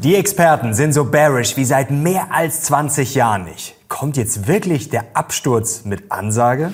Die Experten sind so bearish wie seit mehr als 20 Jahren nicht. Kommt jetzt wirklich der Absturz mit Ansage?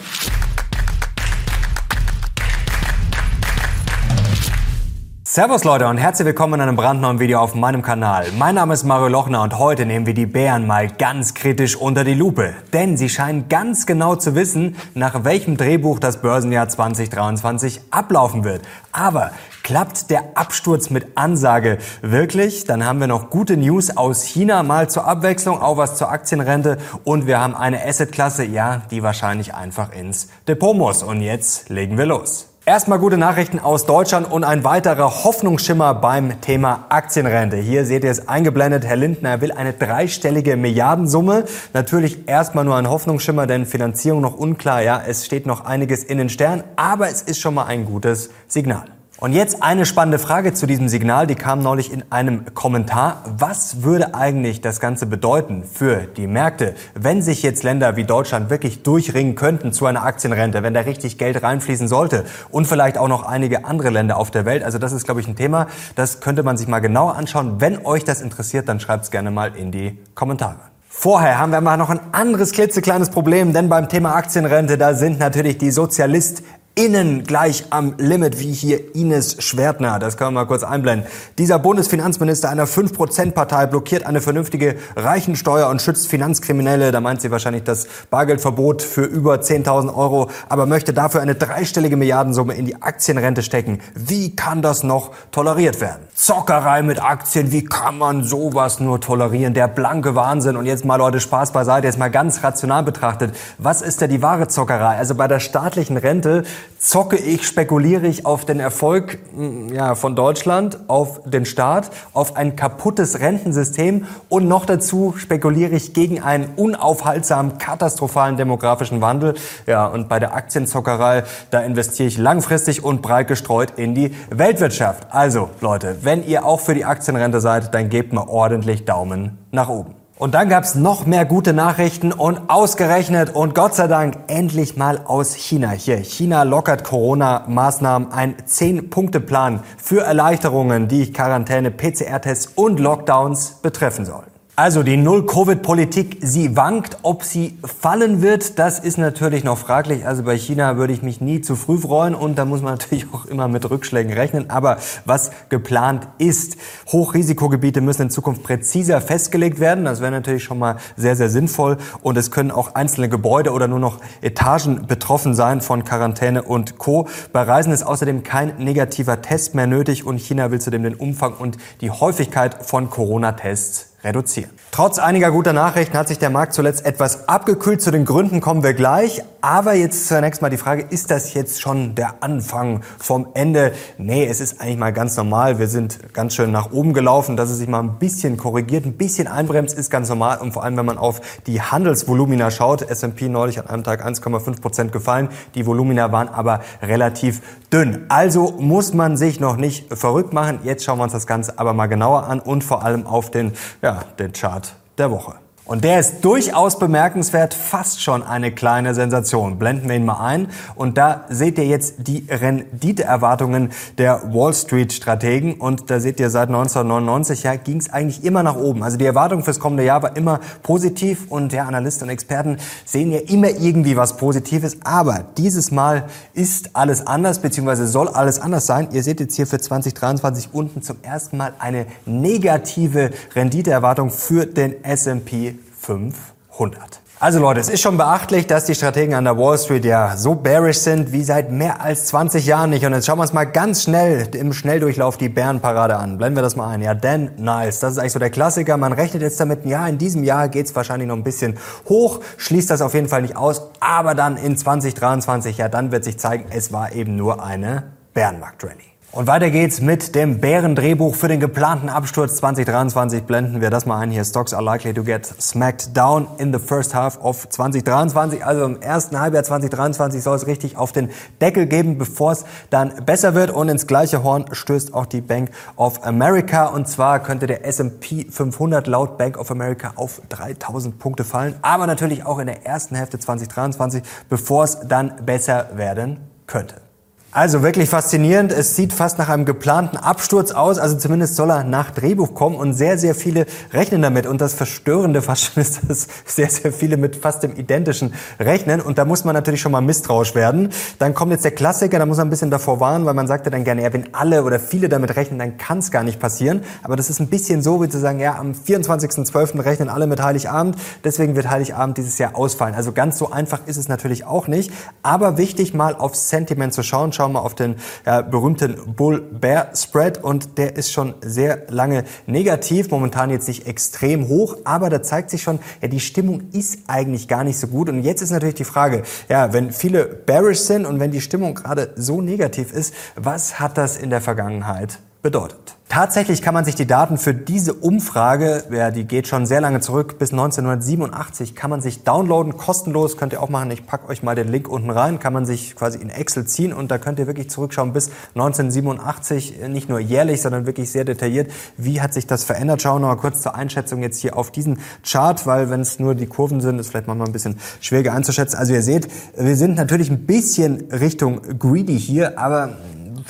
Servus Leute und herzlich willkommen in einem brandneuen Video auf meinem Kanal. Mein Name ist Mario Lochner und heute nehmen wir die Bären mal ganz kritisch unter die Lupe. Denn sie scheinen ganz genau zu wissen, nach welchem Drehbuch das Börsenjahr 2023 ablaufen wird. Aber klappt der Absturz mit Ansage wirklich? Dann haben wir noch gute News aus China mal zur Abwechslung, auch was zur Aktienrente. Und wir haben eine Assetklasse, ja, die wahrscheinlich einfach ins Depot muss. Und jetzt legen wir los. Erstmal gute Nachrichten aus Deutschland und ein weiterer Hoffnungsschimmer beim Thema Aktienrente. Hier seht ihr es eingeblendet. Herr Lindner will eine dreistellige Milliardensumme. Natürlich erstmal nur ein Hoffnungsschimmer, denn Finanzierung noch unklar. Ja, es steht noch einiges in den Sternen, aber es ist schon mal ein gutes Signal. Und jetzt eine spannende Frage zu diesem Signal, die kam neulich in einem Kommentar. Was würde eigentlich das Ganze bedeuten für die Märkte, wenn sich jetzt Länder wie Deutschland wirklich durchringen könnten zu einer Aktienrente, wenn da richtig Geld reinfließen sollte und vielleicht auch noch einige andere Länder auf der Welt? Also das ist, glaube ich, ein Thema, das könnte man sich mal genauer anschauen. Wenn euch das interessiert, dann schreibt es gerne mal in die Kommentare. Vorher haben wir mal noch ein anderes klitzekleines Problem, denn beim Thema Aktienrente, da sind natürlich die Sozialist innen gleich am Limit, wie hier Ines Schwertner. Das können wir mal kurz einblenden. Dieser Bundesfinanzminister einer 5%-Partei blockiert eine vernünftige Reichensteuer und schützt Finanzkriminelle. Da meint sie wahrscheinlich das Bargeldverbot für über 10.000 Euro, aber möchte dafür eine dreistellige Milliardensumme in die Aktienrente stecken. Wie kann das noch toleriert werden? Zockerei mit Aktien, wie kann man sowas nur tolerieren? Der blanke Wahnsinn. Und jetzt mal Leute, Spaß beiseite, jetzt mal ganz rational betrachtet. Was ist da die wahre Zockerei? Also bei der staatlichen Rente zocke ich, spekuliere ich auf den Erfolg mm, ja, von Deutschland, auf den Staat, auf ein kaputtes Rentensystem und noch dazu spekuliere ich gegen einen unaufhaltsamen, katastrophalen demografischen Wandel. Ja, und bei der Aktienzockerei, da investiere ich langfristig und breit gestreut in die Weltwirtschaft. Also, Leute, wenn ihr auch für die Aktienrente seid, dann gebt mal ordentlich Daumen nach oben. Und dann gab's noch mehr gute Nachrichten und ausgerechnet und Gott sei Dank endlich mal aus China. Hier, China lockert Corona-Maßnahmen, ein 10-Punkte-Plan für Erleichterungen, die Quarantäne, PCR-Tests und Lockdowns betreffen sollen. Also die Null-Covid-Politik, sie wankt. Ob sie fallen wird, das ist natürlich noch fraglich. Also bei China würde ich mich nie zu früh freuen und da muss man natürlich auch immer mit Rückschlägen rechnen. Aber was geplant ist, Hochrisikogebiete müssen in Zukunft präziser festgelegt werden. Das wäre natürlich schon mal sehr, sehr sinnvoll. Und es können auch einzelne Gebäude oder nur noch Etagen betroffen sein von Quarantäne und Co. Bei Reisen ist außerdem kein negativer Test mehr nötig und China will zudem den Umfang und die Häufigkeit von Corona-Tests reduzieren. Trotz einiger guter Nachrichten hat sich der Markt zuletzt etwas abgekühlt. Zu den Gründen kommen wir gleich. Aber jetzt zunächst mal die Frage, ist das jetzt schon der Anfang vom Ende? Nee, es ist eigentlich mal ganz normal. Wir sind ganz schön nach oben gelaufen. Dass es sich mal ein bisschen korrigiert, ein bisschen einbremst, ist ganz normal. Und vor allem, wenn man auf die Handelsvolumina schaut, S&P neulich an einem Tag 1,5 Prozent gefallen. Die Volumina waren aber relativ dünn. Also muss man sich noch nicht verrückt machen. Jetzt schauen wir uns das Ganze aber mal genauer an und vor allem auf den, ja, den Chart der Woche. Und der ist durchaus bemerkenswert, fast schon eine kleine Sensation. Blenden wir ihn mal ein. Und da seht ihr jetzt die Renditeerwartungen der Wall Street Strategen. Und da seht ihr, seit 1999 ja, ging es eigentlich immer nach oben. Also die Erwartung fürs kommende Jahr war immer positiv. Und der Analysten und Experten sehen ja immer irgendwie was Positives. Aber dieses Mal ist alles anders, beziehungsweise soll alles anders sein. Ihr seht jetzt hier für 2023 unten zum ersten Mal eine negative Renditeerwartung für den S&P 500. Also Leute, es ist schon beachtlich, dass die Strategen an der Wall Street ja so bearish sind wie seit mehr als 20 Jahren nicht. Und jetzt schauen wir uns mal ganz schnell im Schnelldurchlauf die Bärenparade an. Blenden wir das mal ein. Ja, Dan Nice, das ist eigentlich so der Klassiker. Man rechnet jetzt damit, ja, in diesem Jahr geht's wahrscheinlich noch ein bisschen hoch, schließt das auf jeden Fall nicht aus. Aber dann in 2023, ja, dann wird sich zeigen, es war eben nur eine Bärenmarkt-Rallye. Und weiter geht's mit dem Bärendrehbuch für den geplanten Absturz 2023. Blenden wir das mal ein hier. Stocks are likely to get smacked down in the first half of 2023. Also im ersten Halbjahr 2023 soll es richtig auf den Deckel geben, bevor es dann besser wird. Und ins gleiche Horn stößt auch die Bank of America. Und zwar könnte der S&P 500 laut Bank of America auf 3000 Punkte fallen. Aber natürlich auch in der ersten Hälfte 2023, bevor es dann besser werden könnte. Also wirklich faszinierend. Es sieht fast nach einem geplanten Absturz aus. Also zumindest soll er nach Drehbuch kommen und sehr, sehr viele rechnen damit. Und das Verstörende fast schon ist, dass sehr, sehr viele mit fast dem Identischen rechnen. Und da muss man natürlich schon mal misstrauisch werden. Dann kommt jetzt der Klassiker, da muss man ein bisschen davor warnen, weil man sagt ja dann gerne, ja, wenn alle oder viele damit rechnen, dann kann es gar nicht passieren. Aber das ist ein bisschen so, wie zu sagen, ja, am 24.12. rechnen alle mit Heiligabend. Deswegen wird Heiligabend dieses Jahr ausfallen. Also ganz so einfach ist es natürlich auch nicht. Aber wichtig mal aufs Sentiment zu schauen schauen wir auf den ja, berühmten Bull-Bear-Spread und der ist schon sehr lange negativ, momentan jetzt nicht extrem hoch, aber da zeigt sich schon, ja, die Stimmung ist eigentlich gar nicht so gut. Und jetzt ist natürlich die Frage, ja, wenn viele bearish sind und wenn die Stimmung gerade so negativ ist, was hat das in der Vergangenheit bedeutet? Tatsächlich kann man sich die Daten für diese Umfrage, ja, die geht schon sehr lange zurück, bis 1987, kann man sich downloaden, kostenlos, könnt ihr auch machen. Ich packe euch mal den Link unten rein, kann man sich quasi in Excel ziehen und da könnt ihr wirklich zurückschauen bis 1987, nicht nur jährlich, sondern wirklich sehr detailliert. Wie hat sich das verändert? Schauen wir mal kurz zur Einschätzung jetzt hier auf diesen Chart, weil wenn es nur die Kurven sind, ist vielleicht manchmal ein bisschen schwieriger einzuschätzen. Also ihr seht, wir sind natürlich ein bisschen Richtung greedy hier, aber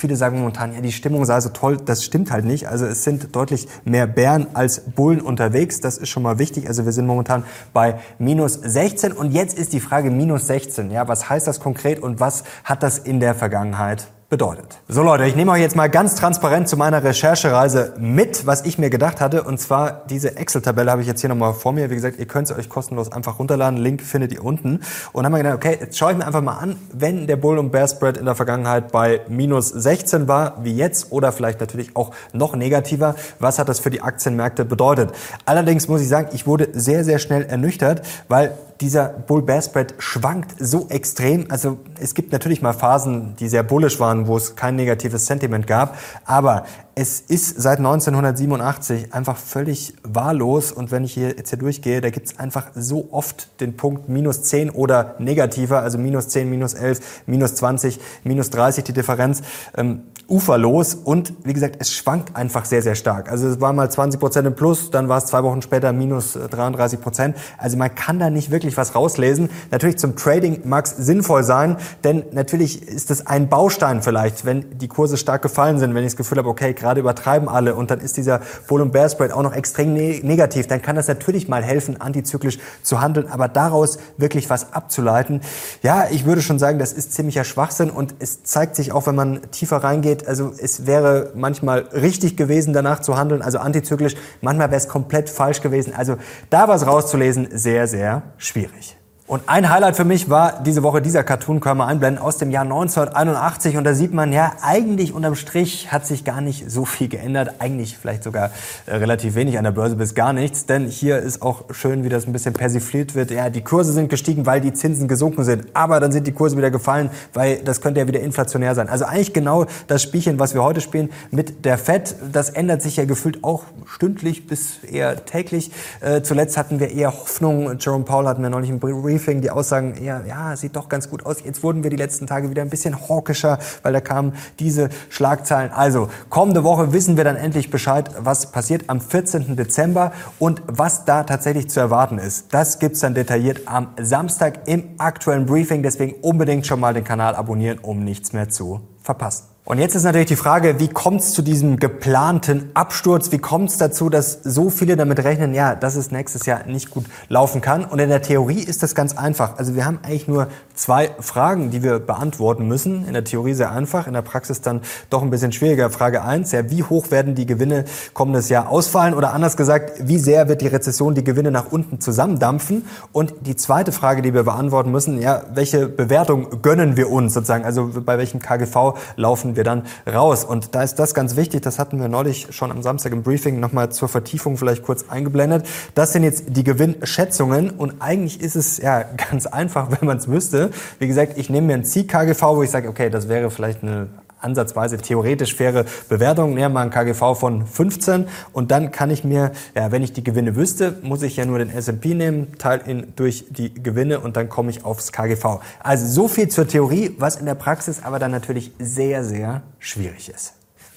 viele sagen momentan, ja, die Stimmung sei so toll. Das stimmt halt nicht. Also es sind deutlich mehr Bären als Bullen unterwegs. Das ist schon mal wichtig. Also wir sind momentan bei minus 16. Und jetzt ist die Frage minus 16. Ja, was heißt das konkret und was hat das in der Vergangenheit bedeutet. So Leute, ich nehme euch jetzt mal ganz transparent zu meiner Recherchereise mit, was ich mir gedacht hatte. Und zwar diese Excel-Tabelle habe ich jetzt hier nochmal vor mir. Wie gesagt, ihr könnt sie euch kostenlos einfach runterladen. Link findet ihr unten. Und haben wir gedacht, okay, jetzt schaue ich mir einfach mal an, wenn der Bull- und Bear-Spread in der Vergangenheit bei minus 16 war, wie jetzt, oder vielleicht natürlich auch noch negativer, was hat das für die Aktienmärkte bedeutet? Allerdings muss ich sagen, ich wurde sehr, sehr schnell ernüchtert, weil dieser Bull-Bear-Spread schwankt so extrem. Also es gibt natürlich mal Phasen, die sehr bullish waren, wo es kein negatives Sentiment gab. Aber es ist seit 1987 einfach völlig wahllos. Und wenn ich hier jetzt hier durchgehe, da gibt es einfach so oft den Punkt minus 10 oder negativer, also minus 10, minus 11, minus 20, minus 30 die Differenz. Ähm, uferlos und wie gesagt, es schwankt einfach sehr, sehr stark. Also es war mal 20 Prozent im Plus, dann war es zwei Wochen später minus 33 äh, Prozent. Also man kann da nicht wirklich was rauslesen. Natürlich zum Trading mag es sinnvoll sein, denn natürlich ist das ein Baustein vielleicht, wenn die Kurse stark gefallen sind, wenn ich das Gefühl habe, okay, gerade übertreiben alle und dann ist dieser Bull- und Bear-Spread auch noch extrem ne negativ, dann kann das natürlich mal helfen, antizyklisch zu handeln, aber daraus wirklich was abzuleiten, ja, ich würde schon sagen, das ist ziemlicher Schwachsinn und es zeigt sich auch, wenn man tiefer reingeht, also es wäre manchmal richtig gewesen, danach zu handeln, also antizyklisch. Manchmal wäre es komplett falsch gewesen. Also da was rauszulesen, sehr, sehr schwierig. schwierig. Und ein Highlight für mich war diese Woche dieser Cartoon, können wir einblenden, aus dem Jahr 1981. Und da sieht man ja, eigentlich unterm Strich hat sich gar nicht so viel geändert. Eigentlich vielleicht sogar äh, relativ wenig an der Börse bis gar nichts. Denn hier ist auch schön, wie das ein bisschen persifliert wird. Ja, die Kurse sind gestiegen, weil die Zinsen gesunken sind. Aber dann sind die Kurse wieder gefallen, weil das könnte ja wieder inflationär sein. Also eigentlich genau das Spielchen, was wir heute spielen mit der Fed. Das ändert sich ja gefühlt auch stündlich bis eher täglich. Äh, zuletzt hatten wir eher Hoffnung. Jerome Powell hatten wir neulich im Brief Briefing die Aussagen, ja, ja, sieht doch ganz gut aus. Jetzt wurden wir die letzten Tage wieder ein bisschen hawkischer, weil da kamen diese Schlagzeilen. Also, kommende Woche wissen wir dann endlich Bescheid, was passiert am 14. Dezember und was da tatsächlich zu erwarten ist. Das gibt's dann detailliert am Samstag im aktuellen Briefing. Deswegen unbedingt schon mal den Kanal abonnieren, um nichts mehr zu verpassen. Und jetzt ist natürlich die Frage, wie kommt es zu diesem geplanten Absturz? Wie kommt es dazu, dass so viele damit rechnen, ja, dass es nächstes Jahr nicht gut laufen kann? Und in der Theorie ist das ganz einfach. Also wir haben eigentlich nur zwei Fragen, die wir beantworten müssen. In der Theorie sehr einfach, in der Praxis dann doch ein bisschen schwieriger. Frage eins: ja, wie hoch werden die Gewinne kommendes Jahr ausfallen? Oder anders gesagt, wie sehr wird die Rezession die Gewinne nach unten zusammendampfen? Und die zweite Frage, die wir beantworten müssen, ja, welche Bewertung gönnen wir uns sozusagen? Also bei welchem KGV laufen finden wir dann raus. Und da ist das ganz wichtig, das hatten wir neulich schon am Samstag im Briefing nochmal zur Vertiefung vielleicht kurz eingeblendet. Das sind jetzt die Gewinnschätzungen und eigentlich ist es ja ganz einfach, wenn man es wüsste. Wie gesagt, ich nehme mir ein Ziel-KGV, wo ich sage, okay, das wäre vielleicht eine ansatzweise theoretisch faire Bewertung. Nehmen wir ein KGV von 15 und dann kann ich mir, ja, wenn ich die Gewinne wüsste, muss ich ja nur den S&P nehmen, teile ihn durch die Gewinne und dann komme ich aufs KGV. Also so viel zur Theorie, was in der Praxis aber dann natürlich sehr, sehr schwierig ist.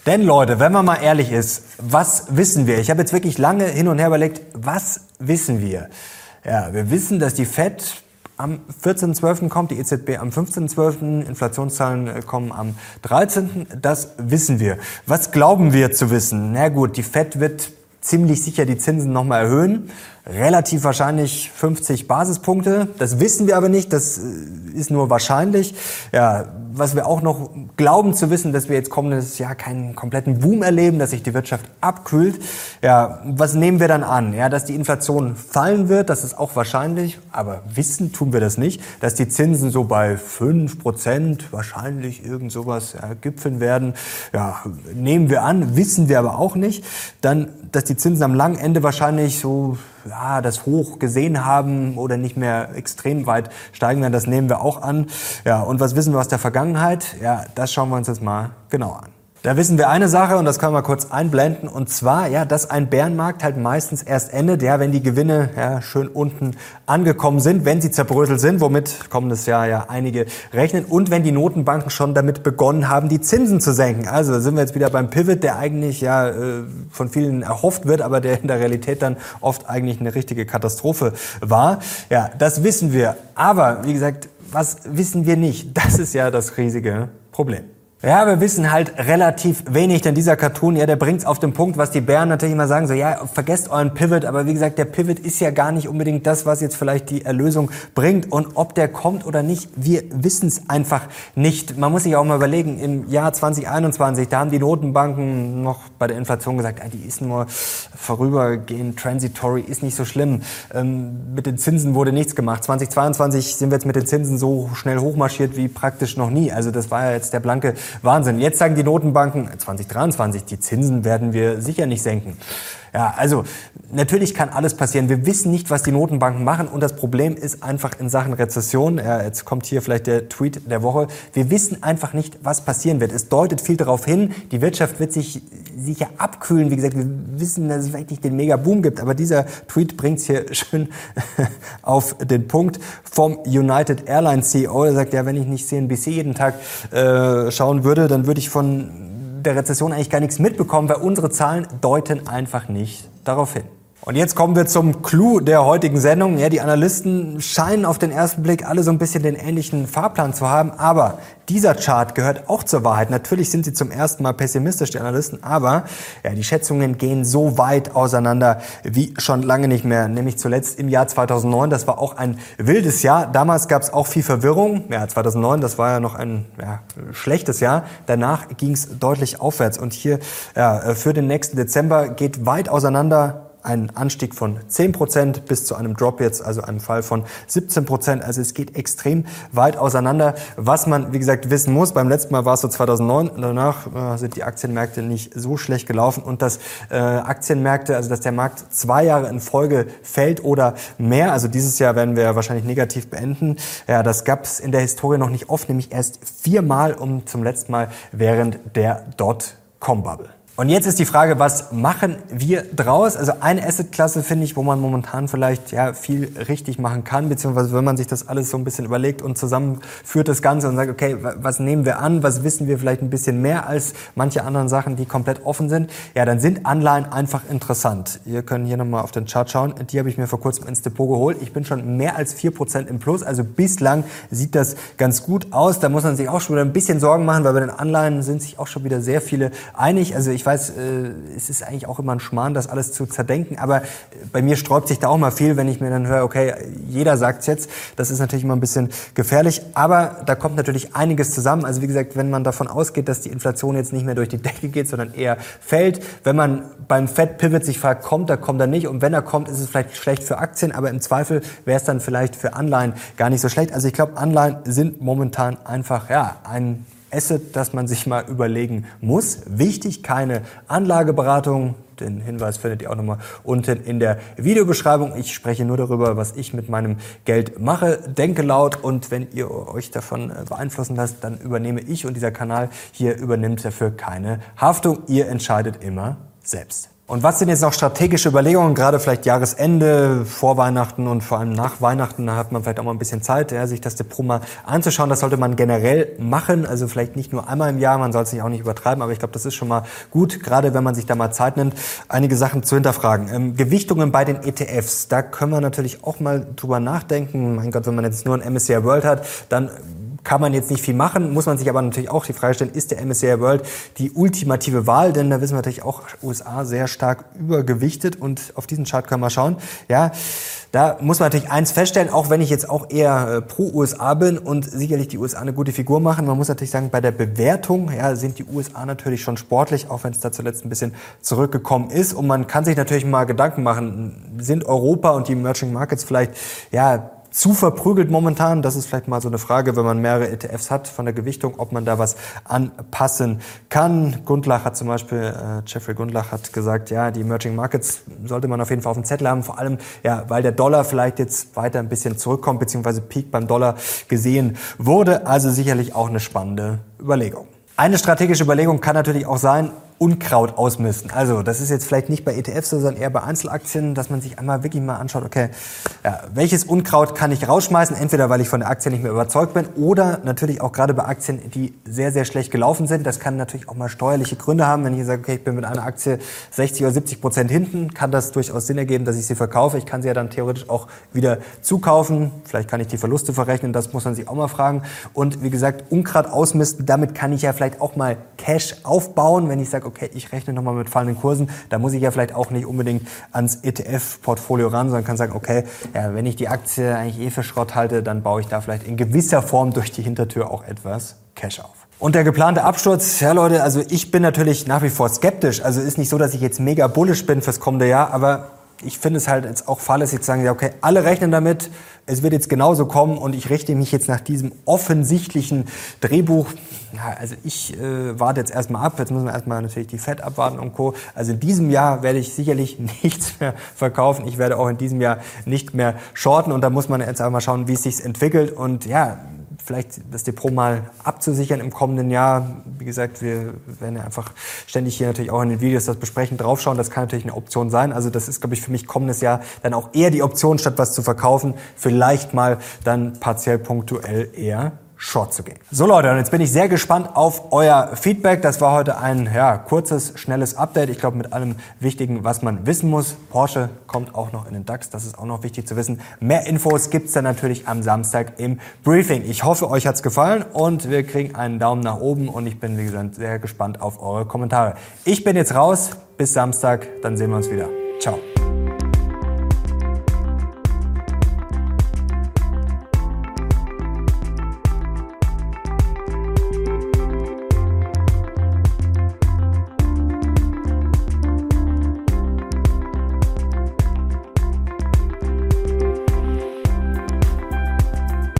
Denn Leute, wenn man mal ehrlich ist, was wissen wir? Ich habe jetzt wirklich lange hin und her überlegt, was wissen wir? Ja, wir wissen, dass die Fed am 14.12. kommt, die EZB am 15.12., Inflationszahlen äh, kommen am 13., das wissen wir. Was glauben wir zu wissen? Na gut, die Fed wird ziemlich sicher die Zinsen nochmal erhöhen relativ wahrscheinlich 50 Basispunkte. Das wissen wir aber nicht, das äh, ist nur wahrscheinlich. Ja, was wir auch noch glauben zu wissen, dass wir jetzt kommendes Jahr keinen kompletten Boom erleben, dass sich die Wirtschaft abkühlt. Ja, was nehmen wir dann an? Ja, dass die Inflation fallen wird, das ist auch wahrscheinlich, aber wissen tun wir das nicht. Dass die Zinsen so bei 5 Prozent wahrscheinlich irgend sowas ja, gipfeln werden, ja, nehmen wir an, wissen wir aber auch nicht. Dann, dass die Zinsen am langen Ende wahrscheinlich so ja, das hoch gesehen haben oder nicht mehr extrem weit steigen werden, das nehmen wir auch an. Ja, und was wissen wir aus der Vergangenheit? Ja, das schauen wir uns jetzt mal genau an. Da wissen wir eine Sache und das können wir kurz einblenden und zwar, ja, dass ein Bärenmarkt halt meistens erst endet, ja, wenn die Gewinne ja, schön unten angekommen sind, wenn sie zerbröselt sind, womit kommendes Jahr ja einige rechnen und wenn die Notenbanken schon damit begonnen haben, die Zinsen zu senken. Also sind wir jetzt wieder beim Pivot, der eigentlich ja äh, von vielen erhofft wird, aber der in der Realität dann oft eigentlich eine richtige Katastrophe war. Ja, das wissen wir. Aber wie gesagt, was wissen wir nicht? Das ist ja das riesige Problem. Ja, wir wissen halt relativ wenig, denn dieser Cartoon, ja, der bringt's auf den Punkt, was die Bären natürlich immer sagen, so, ja, vergesst euren Pivot, aber wie gesagt, der Pivot ist ja gar nicht unbedingt das, was jetzt vielleicht die Erlösung bringt und ob der kommt oder nicht, wir wissen's einfach nicht. Man muss sich auch mal überlegen, im Jahr 2021, da haben die Notenbanken noch bei der Inflation gesagt, ah, die ist nur vorübergehend, transitory, ist nicht so schlimm. Ähm, mit den Zinsen wurde nichts gemacht. 2022 sind wir jetzt mit den Zinsen so schnell hochmarschiert wie praktisch noch nie. Also das war ja jetzt der blanke Wahnsinn. Jetzt sagen die Notenbanken 2023, die Zinsen werden wir sicher nicht senken. Ja, also natürlich kann alles passieren. Wir wissen nicht, was die Notenbanken machen und das Problem ist einfach in Sachen Rezession. Ja, jetzt kommt hier vielleicht der Tweet der Woche. Wir wissen einfach nicht, was passieren wird. Es deutet viel darauf hin, die Wirtschaft wird sich sicher abkühlen. Wie gesagt, wir wissen, dass es vielleicht nicht den Mega-Boom gibt, aber dieser Tweet bringt es hier schön auf den Punkt vom United Airlines CEO. Der sagt, ja, wenn ich nicht CNBC jeden Tag äh, schauen würde, dann würde ich von der Rezession eigentlich gar nichts mitbekommen, weil unsere Zahlen deuten einfach nicht darauf hin. Und jetzt kommen wir zum Clou der heutigen Sendung. Ja, die Analysten scheinen auf den ersten Blick alle so ein bisschen den ähnlichen Fahrplan zu haben, aber dieser Chart gehört auch zur Wahrheit. Natürlich sind sie zum ersten Mal pessimistisch, die Analysten, aber ja, die Schätzungen gehen so weit auseinander wie schon lange nicht mehr. Nämlich zuletzt im Jahr 2009, das war auch ein wildes Jahr. Damals gab es auch viel Verwirrung. Ja, 2009, das war ja noch ein ja, schlechtes Jahr. Danach ging es deutlich aufwärts. Und hier ja, für den nächsten Dezember geht weit auseinander ein Anstieg von 10 Prozent bis zu einem Drop jetzt, also einem Fall von 17 Prozent. Also es geht extrem weit auseinander. Was man, wie gesagt, wissen muss, beim letzten Mal war es so 2009, danach äh, sind die Aktienmärkte nicht so schlecht gelaufen und dass äh, Aktienmärkte, also dass der Markt zwei Jahre in Folge fällt oder mehr, also dieses Jahr werden wir wahrscheinlich negativ beenden, ja, das gab es in der Historie noch nicht oft, nämlich erst viermal und zum letzten Mal während der Dot-Com-Bubble. Und jetzt ist die Frage, was machen wir draus? Also eine Assetklasse finde ich, wo man momentan vielleicht ja viel richtig machen kann, beziehungsweise wenn man sich das alles so ein bisschen überlegt und zusammenführt das Ganze und sagt, okay, was nehmen wir an, was wissen wir vielleicht ein bisschen mehr als manche anderen Sachen, die komplett offen sind, ja, dann sind Anleihen einfach interessant. Ihr könnt hier nochmal auf den Chart schauen. Die habe ich mir vor kurzem ins Depot geholt. Ich bin schon mehr als vier Prozent im Plus, also bislang sieht das ganz gut aus. Da muss man sich auch schon wieder ein bisschen Sorgen machen, weil bei den Anleihen sind sich auch schon wieder sehr viele einig. Also ich ich weiß, äh, es ist eigentlich auch immer ein Schmarrn, das alles zu zerdenken, aber bei mir sträubt sich da auch mal viel, wenn ich mir dann höre, okay, jeder sagt's jetzt. Das ist natürlich immer ein bisschen gefährlich, aber da kommt natürlich einiges zusammen. Also wie gesagt, wenn man davon ausgeht, dass die Inflation jetzt nicht mehr durch die Decke geht, sondern eher fällt, wenn man beim Fed Pivot sich fragt, kommt er, kommt er nicht und wenn er kommt, ist es vielleicht schlecht für Aktien, aber im Zweifel wäre es dann vielleicht für Anleihen gar nicht so schlecht. Also ich glaube, Anleihen sind momentan einfach ja ein Asset, das man sich mal überlegen muss. Wichtig, keine Anlageberatung, Den Hinweis findet ihr auch nochmal unten in der Videobeschreibung. Ich spreche nur darüber, was ich mit meinem Geld mache, denke laut und wenn ihr euch davon beeinflussen lasst, dann übernehme ich und dieser Kanal hier übernimmt dafür keine Haftung. Ihr entscheidet immer selbst. Und was sind jetzt noch strategische Überlegungen, gerade vielleicht Jahresende, vor Weihnachten und vor allem nach Weihnachten, da hat man vielleicht auch mal ein bisschen Zeit, ja, sich das Depot mal anzuschauen. Das sollte man generell machen, also vielleicht nicht nur einmal im Jahr, man soll es nicht auch nicht übertreiben, aber ich glaube, das ist schon mal gut, gerade wenn man sich da mal Zeit nimmt, einige Sachen zu hinterfragen. Ähm, Gewichtungen bei den ETFs, da können wir natürlich auch mal drüber nachdenken. Mein Gott, wenn man jetzt nur ein MSCI World hat, dann kann man jetzt nicht viel machen, muss man sich aber natürlich auch die Frage stellen, ist der MSCI World die ultimative Wahl? Denn da wissen wir natürlich auch, USA sehr stark übergewichtet und auf diesen Chart können wir schauen. Ja, da muss man natürlich eins feststellen, auch wenn ich jetzt auch eher äh, pro USA bin und sicherlich die USA eine gute Figur machen, man muss natürlich sagen, bei der Bewertung ja, sind die USA natürlich schon sportlich, auch wenn es da zuletzt ein bisschen zurückgekommen ist. Und man kann sich natürlich mal Gedanken machen, sind Europa und die Emerging Markets vielleicht ja zu verprügelt momentan? Das ist vielleicht mal so eine Frage, wenn man mehrere ETFs hat von der Gewichtung, ob man da was anpassen kann. Gundlach hat zum Beispiel, äh, Jeffrey Gundlach hat gesagt, ja, die Emerging Markets sollte man auf jeden Fall auf dem Zettel haben, vor allem, ja, weil der Dollar vielleicht jetzt weiter ein bisschen zurückkommt, beziehungsweise Peak beim Dollar gesehen wurde. Also sicherlich auch eine spannende Überlegung. Eine strategische Überlegung kann natürlich auch sein, Unkraut ausmisten. Also das ist jetzt vielleicht nicht bei ETFs, sondern eher bei Einzelaktien, dass man sich einmal wirklich mal anschaut, okay, ja, welches Unkraut kann ich rausschmeißen, entweder weil ich von der Aktie nicht mehr überzeugt bin oder natürlich auch gerade bei Aktien, die sehr, sehr schlecht gelaufen sind. Das kann natürlich auch mal steuerliche Gründe haben. Wenn ich sage, okay, ich bin mit einer Aktie 60 oder 70 Prozent hinten, kann das durchaus Sinn ergeben, dass ich sie verkaufe. Ich kann sie ja dann theoretisch auch wieder zukaufen. Vielleicht kann ich die Verluste verrechnen, das muss man sich auch mal fragen. Und wie gesagt, Unkraut ausmisten, damit kann ich ja vielleicht auch mal Cash aufbauen, wenn ich sage, okay, ich rechne nochmal mit fallenden Kursen, da muss ich ja vielleicht auch nicht unbedingt ans ETF-Portfolio ran, sondern kann sagen, okay, ja, wenn ich die Aktie eigentlich eh für Schrott halte, dann baue ich da vielleicht in gewisser Form durch die Hintertür auch etwas Cash auf. Und der geplante Absturz, ja Leute, also ich bin natürlich nach wie vor skeptisch. Also ist nicht so, dass ich jetzt mega bullish bin fürs kommende Jahr, aber ich finde es halt jetzt auch fahrlässig zu sagen, ja, okay, alle rechnen damit, es wird jetzt genauso kommen und ich richte mich jetzt nach diesem offensichtlichen Drehbuch. Ja, also ich äh, warte jetzt erstmal ab, jetzt müssen wir erstmal natürlich die Fed abwarten und Co. Also in diesem Jahr werde ich sicherlich nichts mehr verkaufen. Ich werde auch in diesem Jahr nicht mehr shorten und da muss man jetzt einmal schauen, wie es sich entwickelt und ja, vielleicht das Depot mal abzusichern im kommenden Jahr. Wie gesagt, wir werden ja einfach ständig hier natürlich auch in den Videos das besprechen, draufschauen. Das kann natürlich eine Option sein. Also das ist, glaube ich, für mich kommendes Jahr dann auch eher die Option, statt was zu verkaufen, vielleicht mal dann partiell punktuell eher Short zu gehen. So Leute, und jetzt bin ich sehr gespannt auf euer Feedback. Das war heute ein ja, kurzes, schnelles Update. Ich glaube mit allem Wichtigen, was man wissen muss. Porsche kommt auch noch in den DAX, das ist auch noch wichtig zu wissen. Mehr Infos gibt's dann natürlich am Samstag im Briefing. Ich hoffe, euch hat's gefallen und wir kriegen einen Daumen nach oben und ich bin, wie gesagt, sehr gespannt auf eure Kommentare. Ich bin jetzt raus. Bis Samstag, dann sehen wir uns wieder. Ciao.